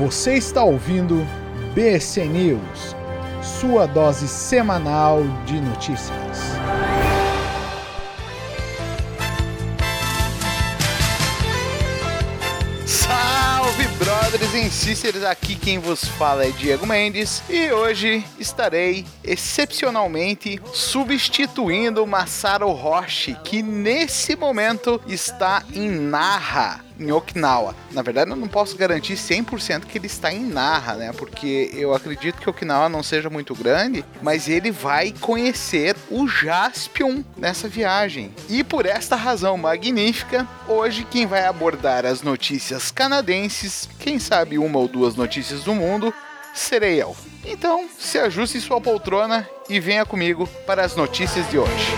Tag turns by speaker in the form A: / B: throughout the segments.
A: Você está ouvindo BC News, sua dose semanal de notícias.
B: Salve, brothers e sisters! Aqui quem vos fala é Diego Mendes e hoje estarei excepcionalmente substituindo Masaru Roshi, que nesse momento está em Narra, em Okinawa. Na verdade, eu não posso garantir 100% que ele está em Narra, né? Porque eu acredito que Okinawa não seja muito grande, mas ele vai conhecer o Jaspion nessa viagem. E por esta razão magnífica, hoje quem vai abordar as notícias canadenses, quem sabe uma ou duas notícias do mundo, serei eu. Então, se ajuste sua poltrona e venha comigo para as notícias de hoje.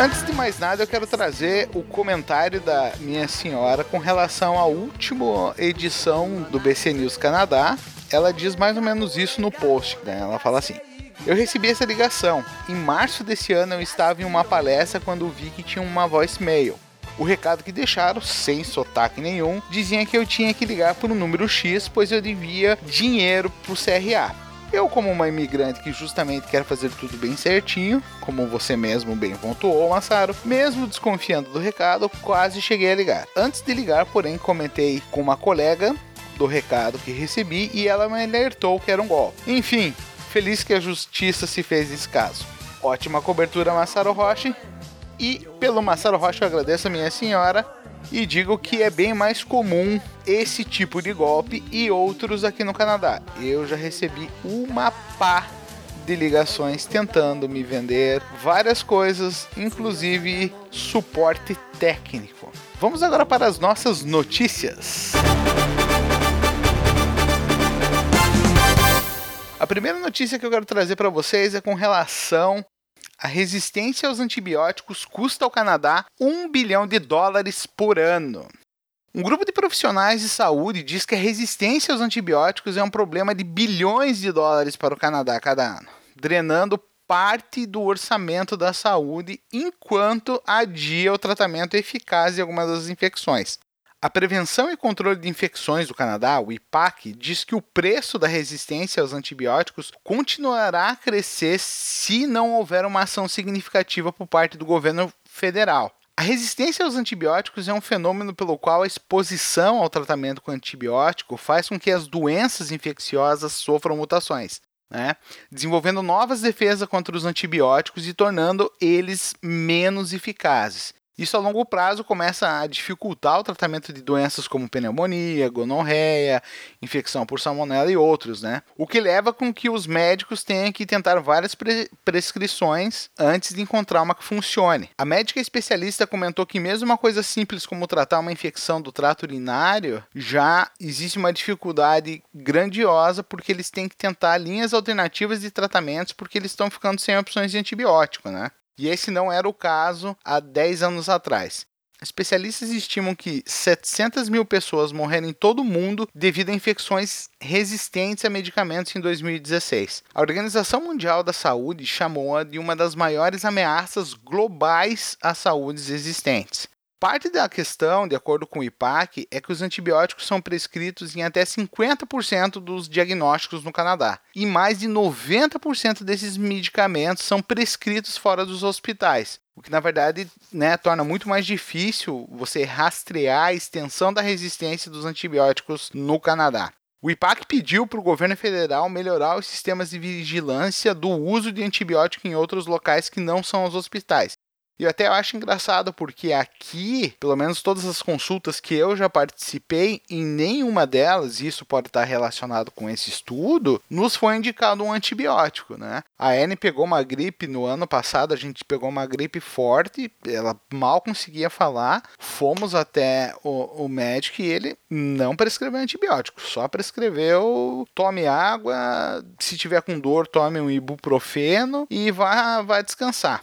B: Antes de mais nada, eu quero trazer o comentário da minha senhora com relação à última edição do BC News Canadá. Ela diz mais ou menos isso no post. Né? Ela fala assim: Eu recebi essa ligação. Em março desse ano, eu estava em uma palestra quando vi que tinha uma voicemail. O recado que deixaram, sem sotaque nenhum, dizia que eu tinha que ligar por um número X, pois eu devia dinheiro pro CRA. Eu, como uma imigrante que justamente quer fazer tudo bem certinho, como você mesmo bem pontuou, Massaro, mesmo desconfiando do recado, quase cheguei a ligar. Antes de ligar, porém, comentei com uma colega do recado que recebi e ela me alertou que era um golpe. Enfim, feliz que a justiça se fez nesse caso. Ótima cobertura, Massaro Roche. E pelo Massaro Rocha eu agradeço a minha senhora e digo que é bem mais comum esse tipo de golpe e outros aqui no Canadá. Eu já recebi uma pá de ligações tentando me vender várias coisas, inclusive suporte técnico. Vamos agora para as nossas notícias. A primeira notícia que eu quero trazer para vocês é com relação a resistência aos antibióticos custa ao Canadá 1 bilhão de dólares por ano. Um grupo de profissionais de saúde diz que a resistência aos antibióticos é um problema de bilhões de dólares para o Canadá cada ano, drenando parte do orçamento da saúde enquanto adia o tratamento eficaz de algumas das infecções. A Prevenção e Controle de Infecções do Canadá, o IPAC, diz que o preço da resistência aos antibióticos continuará a crescer se não houver uma ação significativa por parte do governo federal. A resistência aos antibióticos é um fenômeno pelo qual a exposição ao tratamento com antibiótico faz com que as doenças infecciosas sofram mutações. Né? desenvolvendo novas defesas contra os antibióticos e tornando eles menos eficazes. Isso a longo prazo começa a dificultar o tratamento de doenças como pneumonia, gonorreia, infecção por salmonela e outros, né? O que leva com que os médicos tenham que tentar várias pre prescrições antes de encontrar uma que funcione. A médica especialista comentou que mesmo uma coisa simples como tratar uma infecção do trato urinário, já existe uma dificuldade grandiosa porque eles têm que tentar linhas alternativas de tratamentos porque eles estão ficando sem opções de antibiótico, né? E esse não era o caso há 10 anos atrás. Especialistas estimam que 700 mil pessoas morreram em todo o mundo devido a infecções resistentes a medicamentos em 2016. A Organização Mundial da Saúde chamou-a de uma das maiores ameaças globais à saúde existentes. Parte da questão, de acordo com o IPAC, é que os antibióticos são prescritos em até 50% dos diagnósticos no Canadá. E mais de 90% desses medicamentos são prescritos fora dos hospitais. O que na verdade né, torna muito mais difícil você rastrear a extensão da resistência dos antibióticos no Canadá. O IPAC pediu para o governo federal melhorar os sistemas de vigilância do uso de antibiótico em outros locais que não são os hospitais. E eu até acho engraçado porque aqui, pelo menos todas as consultas que eu já participei, em nenhuma delas, isso pode estar relacionado com esse estudo, nos foi indicado um antibiótico, né? A Anne pegou uma gripe no ano passado, a gente pegou uma gripe forte, ela mal conseguia falar, fomos até o, o médico e ele não prescreveu antibiótico, só prescreveu tome água, se tiver com dor, tome um ibuprofeno e vá, vá descansar.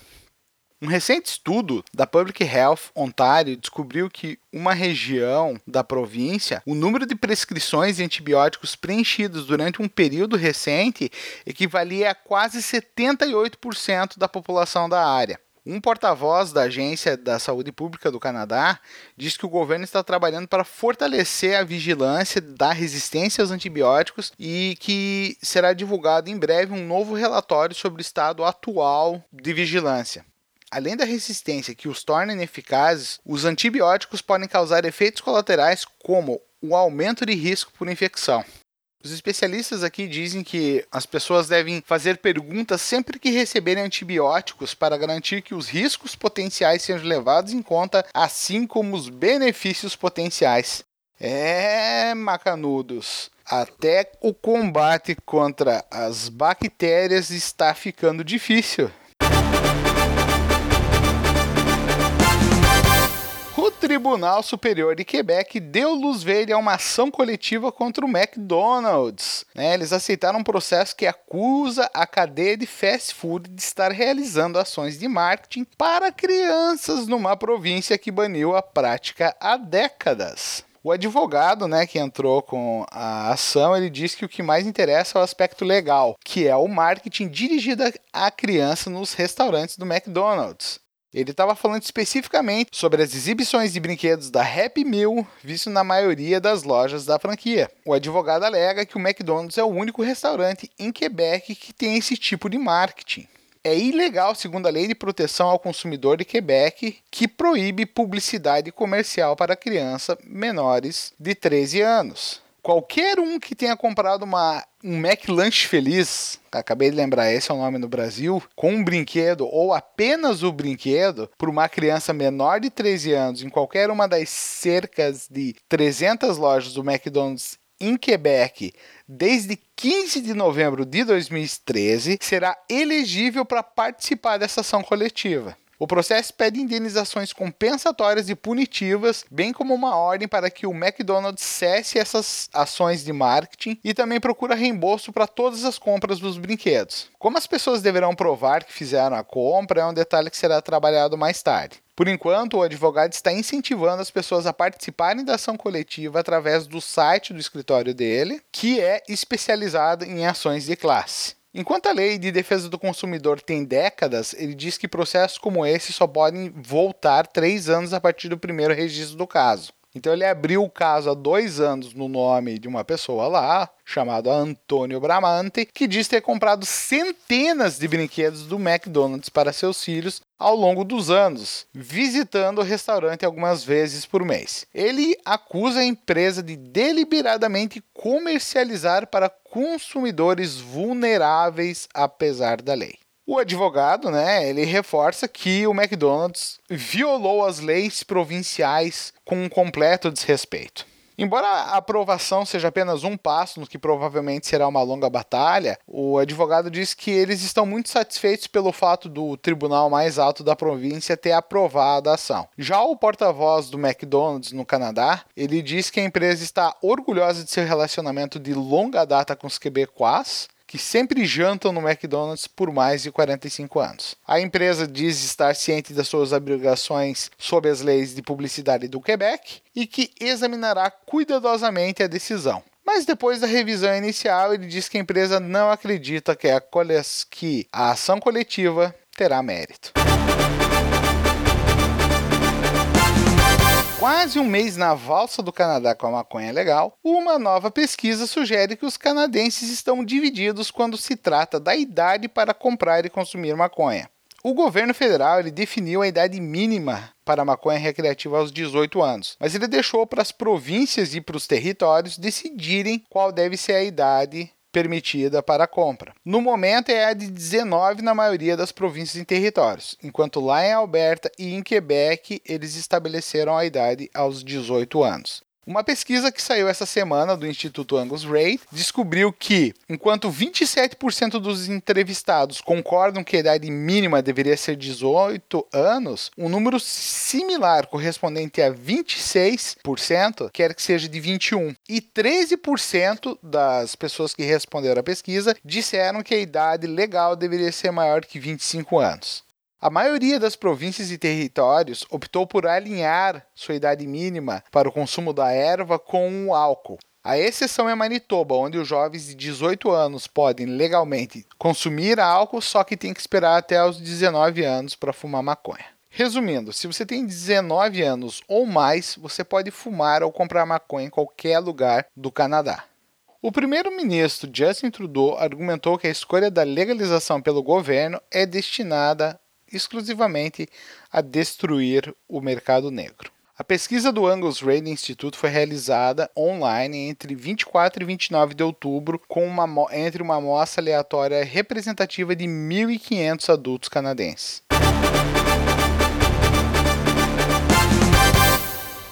B: Um recente estudo da Public Health Ontario descobriu que uma região da província, o número de prescrições de antibióticos preenchidos durante um período recente equivalia a quase 78% da população da área. Um porta-voz da Agência da Saúde Pública do Canadá diz que o governo está trabalhando para fortalecer a vigilância da resistência aos antibióticos e que será divulgado em breve um novo relatório sobre o estado atual de vigilância. Além da resistência que os torna ineficazes, os antibióticos podem causar efeitos colaterais como o aumento de risco por infecção. Os especialistas aqui dizem que as pessoas devem fazer perguntas sempre que receberem antibióticos para garantir que os riscos potenciais sejam levados em conta, assim como os benefícios potenciais. É, macanudos. Até o combate contra as bactérias está ficando difícil. Tribunal Superior de Quebec deu luz verde a uma ação coletiva contra o McDonald's. Né? Eles aceitaram um processo que acusa a cadeia de fast food de estar realizando ações de marketing para crianças numa província que baniu a prática há décadas. O advogado, né, que entrou com a ação, ele disse que o que mais interessa é o aspecto legal, que é o marketing dirigido à criança nos restaurantes do McDonald's. Ele estava falando especificamente sobre as exibições de brinquedos da Happy Meal, visto na maioria das lojas da franquia. O advogado alega que o McDonald's é o único restaurante em Quebec que tem esse tipo de marketing. É ilegal, segundo a Lei de Proteção ao Consumidor de Quebec, que proíbe publicidade comercial para crianças menores de 13 anos. Qualquer um que tenha comprado uma, um McLanche Feliz, acabei de lembrar, esse é o nome no Brasil, com um brinquedo ou apenas o brinquedo, para uma criança menor de 13 anos, em qualquer uma das cercas de 300 lojas do McDonald's em Quebec desde 15 de novembro de 2013, será elegível para participar dessa ação coletiva. O processo pede indenizações compensatórias e punitivas, bem como uma ordem para que o McDonald's cesse essas ações de marketing e também procura reembolso para todas as compras dos brinquedos. Como as pessoas deverão provar que fizeram a compra é um detalhe que será trabalhado mais tarde. Por enquanto, o advogado está incentivando as pessoas a participarem da ação coletiva através do site do escritório dele, que é especializado em ações de classe. Enquanto a lei de defesa do consumidor tem décadas, ele diz que processos como esse só podem voltar três anos a partir do primeiro registro do caso. Então ele abriu o caso há dois anos no nome de uma pessoa lá, chamado Antônio Bramante, que diz ter comprado centenas de brinquedos do McDonald's para seus filhos ao longo dos anos, visitando o restaurante algumas vezes por mês. Ele acusa a empresa de deliberadamente comercializar para consumidores vulneráveis apesar da lei. O advogado, né, ele reforça que o McDonald's violou as leis provinciais com um completo desrespeito. Embora a aprovação seja apenas um passo no que provavelmente será uma longa batalha, o advogado diz que eles estão muito satisfeitos pelo fato do tribunal mais alto da província ter aprovado a ação. Já o porta-voz do McDonald's no Canadá, ele diz que a empresa está orgulhosa de seu relacionamento de longa data com os quebecois que sempre jantam no McDonald's por mais de 45 anos. A empresa diz estar ciente das suas obrigações sob as leis de publicidade do Quebec e que examinará cuidadosamente a decisão. Mas depois da revisão inicial, ele diz que a empresa não acredita que a, que a ação coletiva terá mérito. Quase um mês na valsa do Canadá com a maconha legal, uma nova pesquisa sugere que os canadenses estão divididos quando se trata da idade para comprar e consumir maconha. O governo federal definiu a idade mínima para a maconha recreativa aos 18 anos, mas ele deixou para as províncias e para os territórios decidirem qual deve ser a idade permitida para a compra. No momento é a de 19 na maioria das províncias e territórios, enquanto lá em Alberta e em Quebec eles estabeleceram a idade aos 18 anos. Uma pesquisa que saiu essa semana do Instituto Angus Reid descobriu que, enquanto 27% dos entrevistados concordam que a idade mínima deveria ser 18 anos, um número similar, correspondente a 26%, quer que seja de 21. E 13% das pessoas que responderam à pesquisa disseram que a idade legal deveria ser maior que 25 anos. A maioria das províncias e territórios optou por alinhar sua idade mínima para o consumo da erva com o álcool. A exceção é Manitoba, onde os jovens de 18 anos podem legalmente consumir álcool, só que tem que esperar até os 19 anos para fumar maconha. Resumindo, se você tem 19 anos ou mais, você pode fumar ou comprar maconha em qualquer lugar do Canadá. O primeiro-ministro Justin Trudeau argumentou que a escolha da legalização pelo governo é destinada exclusivamente a destruir o mercado negro. A pesquisa do Angus Reid Institute foi realizada online entre 24 e 29 de outubro, com uma, entre uma amostra aleatória representativa de 1.500 adultos canadenses.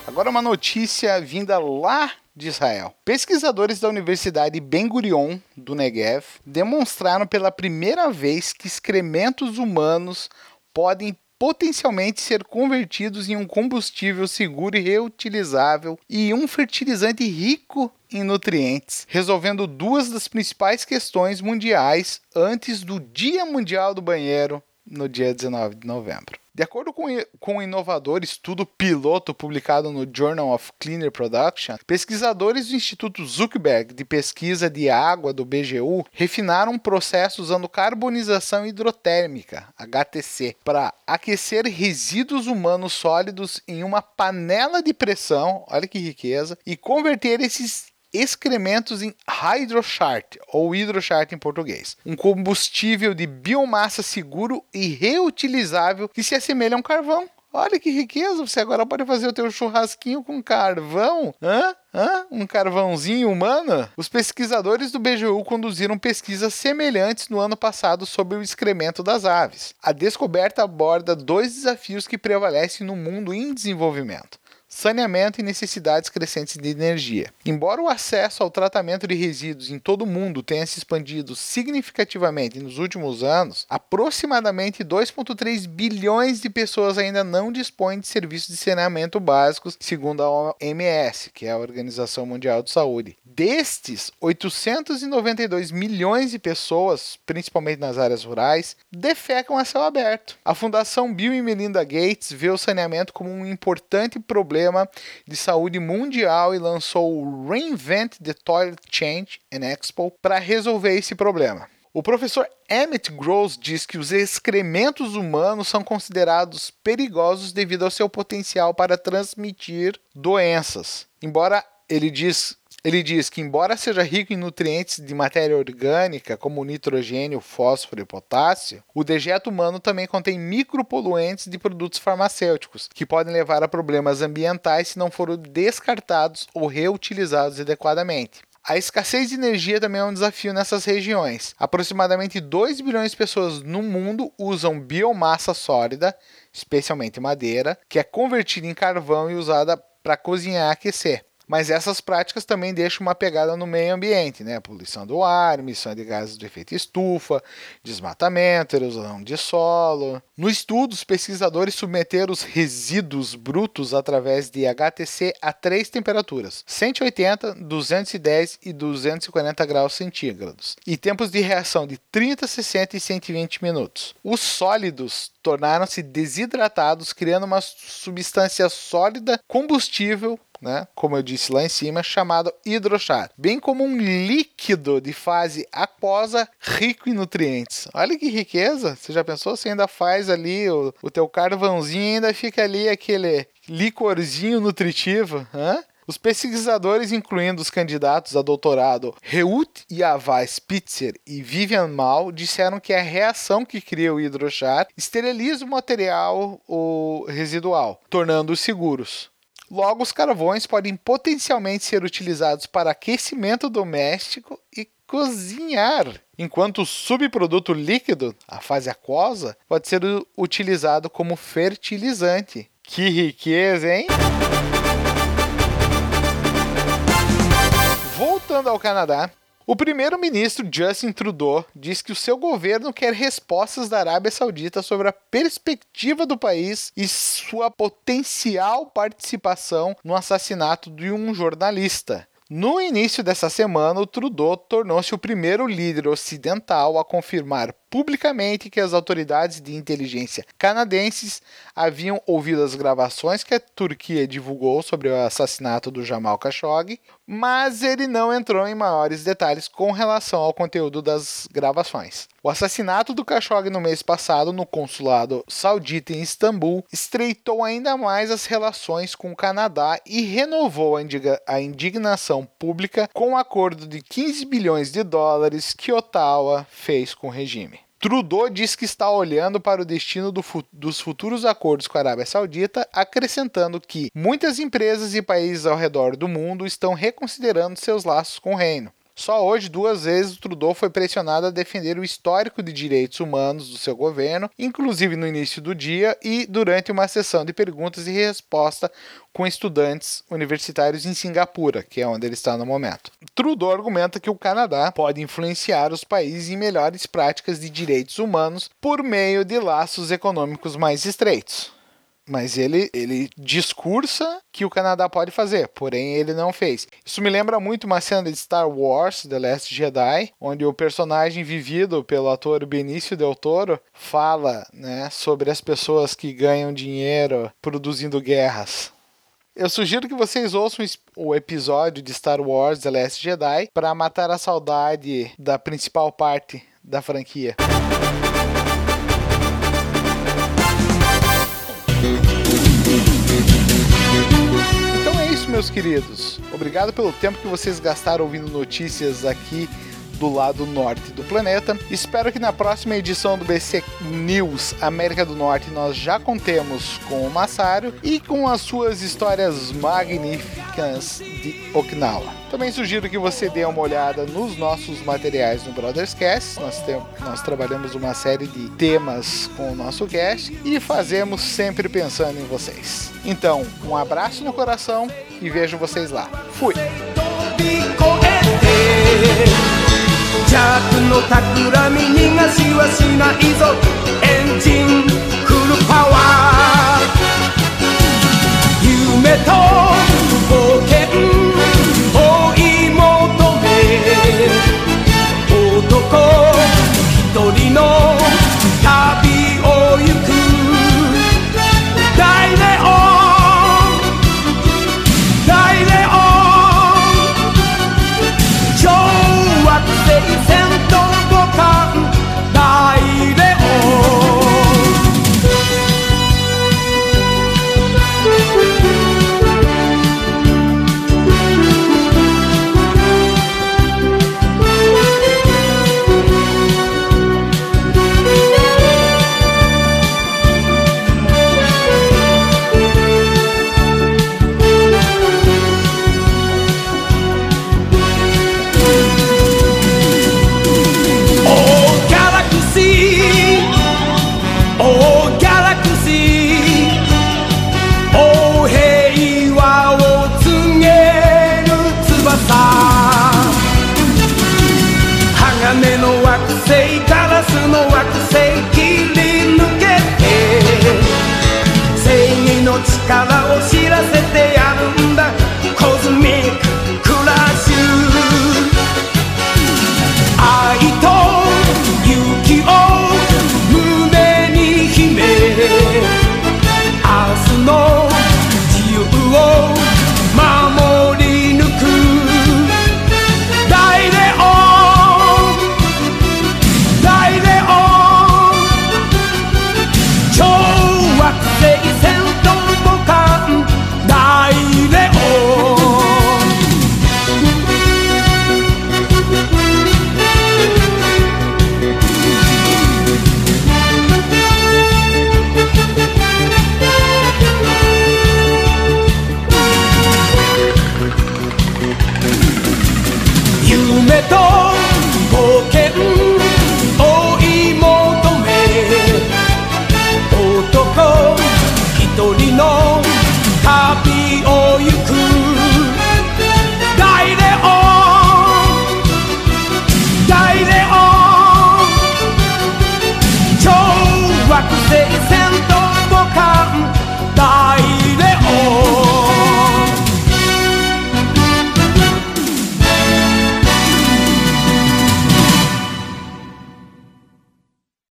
B: Agora uma notícia vinda lá de Israel. Pesquisadores da Universidade Ben Gurion do Negev demonstraram pela primeira vez que excrementos humanos podem potencialmente ser convertidos em um combustível seguro e reutilizável e um fertilizante rico em nutrientes, resolvendo duas das principais questões mundiais antes do Dia Mundial do Banheiro no dia 19 de novembro. De acordo com, um inovador estudo piloto publicado no Journal of Cleaner Production, pesquisadores do Instituto Zuckerberg de Pesquisa de Água do BGU refinaram um processo usando carbonização hidrotérmica, HTC, para aquecer resíduos humanos sólidos em uma panela de pressão, olha que riqueza, e converter esses excrementos em hydrochart, ou hidrochart em português, um combustível de biomassa seguro e reutilizável que se assemelha a um carvão. Olha que riqueza, você agora pode fazer o teu churrasquinho com carvão. Hã? Hã? Um carvãozinho humano? Os pesquisadores do BGU conduziram pesquisas semelhantes no ano passado sobre o excremento das aves. A descoberta aborda dois desafios que prevalecem no mundo em desenvolvimento saneamento e necessidades crescentes de energia. Embora o acesso ao tratamento de resíduos em todo o mundo tenha se expandido significativamente nos últimos anos, aproximadamente 2,3 bilhões de pessoas ainda não dispõem de serviços de saneamento básicos, segundo a OMS, que é a Organização Mundial de Saúde. Destes, 892 milhões de pessoas, principalmente nas áreas rurais, defecam a céu aberto. A Fundação Bill e Melinda Gates vê o saneamento como um importante problema problema de saúde mundial e lançou o Reinvent the Toilet Change and Expo para resolver esse problema. O professor Emmett Gross diz que os excrementos humanos são considerados perigosos devido ao seu potencial para transmitir doenças. Embora ele diz ele diz que, embora seja rico em nutrientes de matéria orgânica, como nitrogênio, fósforo e potássio, o dejeto humano também contém micropoluentes de produtos farmacêuticos, que podem levar a problemas ambientais se não forem descartados ou reutilizados adequadamente. A escassez de energia também é um desafio nessas regiões. Aproximadamente 2 bilhões de pessoas no mundo usam biomassa sólida, especialmente madeira, que é convertida em carvão e usada para cozinhar e aquecer. Mas essas práticas também deixam uma pegada no meio ambiente, né? Poluição do ar, emissão de gases de efeito estufa, desmatamento, erosão de solo. No estudo, os pesquisadores submeteram os resíduos brutos através de HTC a três temperaturas: 180, 210 e 240 graus centígrados, e tempos de reação de 30, 60 e 120 minutos. Os sólidos tornaram-se desidratados, criando uma substância sólida combustível né, como eu disse lá em cima, chamado hidrochar, bem como um líquido de fase aquosa rico em nutrientes. Olha que riqueza! Você já pensou? Você ainda faz ali o, o teu carvãozinho e ainda fica ali aquele licorzinho nutritivo. Hã? Os pesquisadores, incluindo os candidatos a doutorado Reut Yavá Spitzer e Vivian Mal, disseram que a reação que cria o hidrochar esteriliza o material o residual, tornando-os seguros. Logo, os carvões podem potencialmente ser utilizados para aquecimento doméstico e cozinhar, enquanto o subproduto líquido, a fase aquosa, pode ser utilizado como fertilizante. Que riqueza, hein? Voltando ao Canadá, o primeiro-ministro Justin Trudeau diz que o seu governo quer respostas da Arábia Saudita sobre a perspectiva do país e sua potencial participação no assassinato de um jornalista. No início dessa semana, o Trudeau tornou-se o primeiro líder ocidental a confirmar publicamente que as autoridades de inteligência canadenses haviam ouvido as gravações que a Turquia divulgou sobre o assassinato do Jamal Khashoggi, mas ele não entrou em maiores detalhes com relação ao conteúdo das gravações. O assassinato do Khashoggi no mês passado no consulado saudita em Istambul estreitou ainda mais as relações com o Canadá e renovou a indignação pública com o acordo de 15 bilhões de dólares que Ottawa fez com o regime. Trudeau diz que está olhando para o destino do fu dos futuros acordos com a Arábia Saudita, acrescentando que muitas empresas e países ao redor do mundo estão reconsiderando seus laços com o reino. Só hoje, duas vezes, o Trudeau foi pressionado a defender o histórico de direitos humanos do seu governo, inclusive no início do dia e durante uma sessão de perguntas e resposta com estudantes universitários em Singapura, que é onde ele está no momento. Trudeau argumenta que o Canadá pode influenciar os países em melhores práticas de direitos humanos por meio de laços econômicos mais estreitos. Mas ele, ele discursa que o Canadá pode fazer, porém ele não fez. Isso me lembra muito uma cena de Star Wars, The Last Jedi, onde o personagem vivido pelo ator Benício Del Toro fala né, sobre as pessoas que ganham dinheiro produzindo guerras. Eu sugiro que vocês ouçam o episódio de Star Wars The Last Jedi para matar a saudade da principal parte da franquia. Meus queridos. Obrigado pelo tempo que vocês gastaram ouvindo notícias aqui do lado norte do planeta. Espero que na próxima edição do BC News América do Norte nós já contemos com o Massário e com as suas histórias magníficas de Okinawa. Também sugiro que você dê uma olhada nos nossos materiais no Brothers Cast. Nós, nós trabalhamos uma série de temas com o nosso cast e fazemos sempre pensando em vocês. Então, um abraço no coração e vejo vocês lá. Fui! 邪悪の企み逃がしはしないぞ。エンジンフルパワー。夢と que todo